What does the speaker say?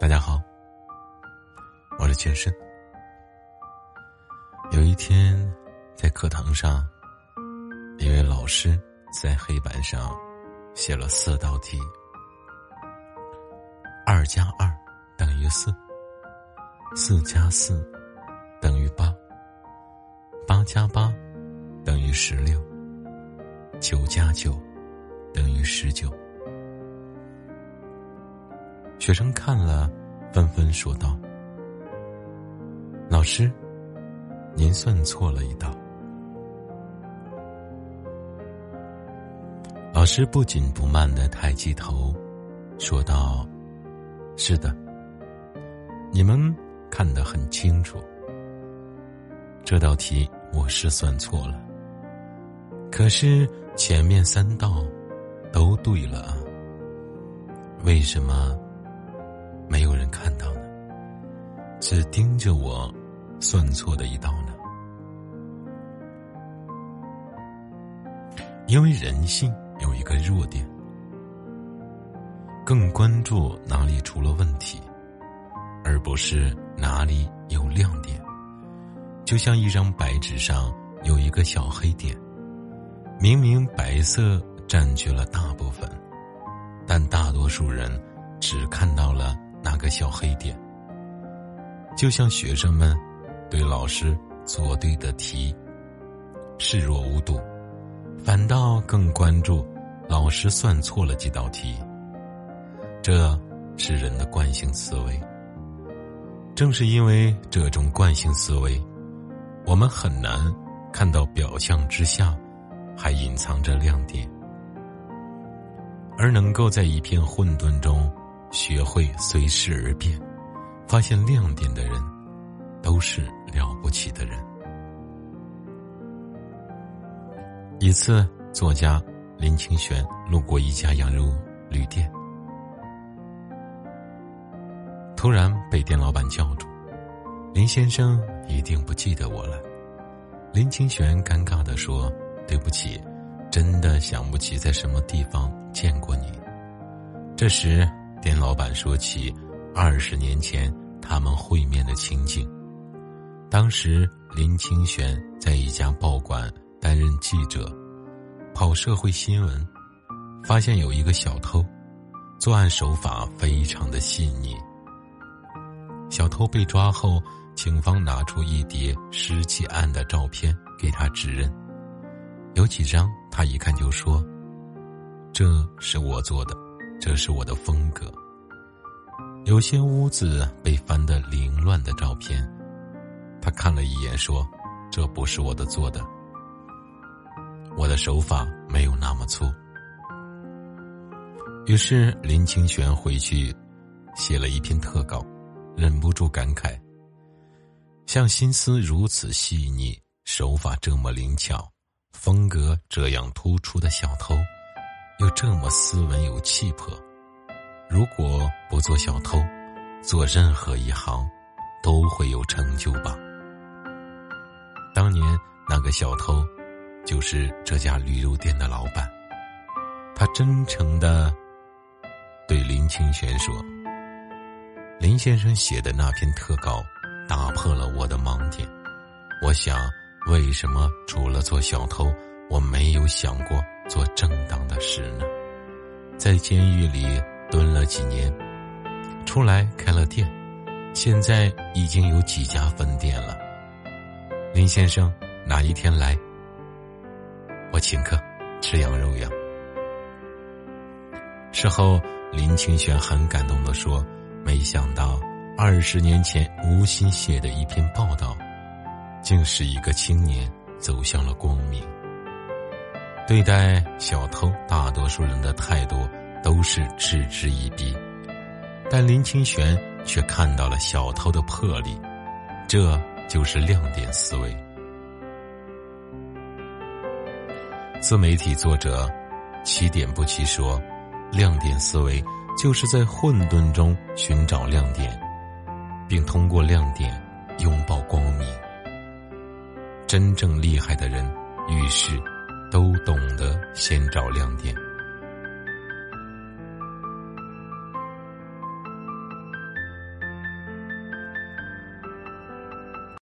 大家好，我是健身。有一天，在课堂上，一位老师在黑板上写了四道题：二加二等于四，四加四等于八，八加八等于十六，九加九等于十九。学生看了，纷纷说道：“老师。”您算错了一道。老师不紧不慢的抬起头，说道：“是的，你们看得很清楚。这道题我是算错了，可是前面三道都对了啊。为什么没有人看到呢？只盯着我。”算错的一道呢？因为人性有一个弱点，更关注哪里出了问题，而不是哪里有亮点。就像一张白纸上有一个小黑点，明明白色占据了大部分，但大多数人只看到了那个小黑点。就像学生们。对老师做对的题视若无睹，反倒更关注老师算错了几道题。这是人的惯性思维。正是因为这种惯性思维，我们很难看到表象之下还隐藏着亮点，而能够在一片混沌中学会随势而变，发现亮点的人。都是了不起的人。一次，作家林清玄路过一家羊肉旅店，突然被店老板叫住：“林先生一定不记得我了。”林清玄尴尬的说：“对不起，真的想不起在什么地方见过你。”这时，店老板说起二十年前他们会面的情景。当时林清玄在一家报馆担任记者，跑社会新闻，发现有一个小偷，作案手法非常的细腻。小偷被抓后，警方拿出一叠失窃案的照片给他指认，有几张他一看就说：“这是我做的，这是我的风格。”有些屋子被翻得凌乱的照片。他看了一眼，说：“这不是我的做的，我的手法没有那么粗。”于是林清玄回去写了一篇特稿，忍不住感慨：“像心思如此细腻、手法这么灵巧、风格这样突出的小偷，又这么斯文有气魄，如果不做小偷，做任何一行，都会有成就吧。”当年那个小偷，就是这家驴肉店的老板。他真诚的对林清玄说：“林先生写的那篇特稿，打破了我的盲点。我想，为什么除了做小偷，我没有想过做正当的事呢？在监狱里蹲了几年，出来开了店，现在已经有几家分店了。”林先生，哪一天来？我请客吃羊肉呀。事后，林清玄很感动的说：“没想到二十年前无心写的一篇报道，竟是一个青年走向了光明。对待小偷，大多数人的态度都是嗤之以鼻，但林清玄却看到了小偷的魄力，这。”就是亮点思维。自媒体作者起点不齐说：“亮点思维就是在混沌中寻找亮点，并通过亮点拥抱光明。真正厉害的人遇事都懂得先找亮点。”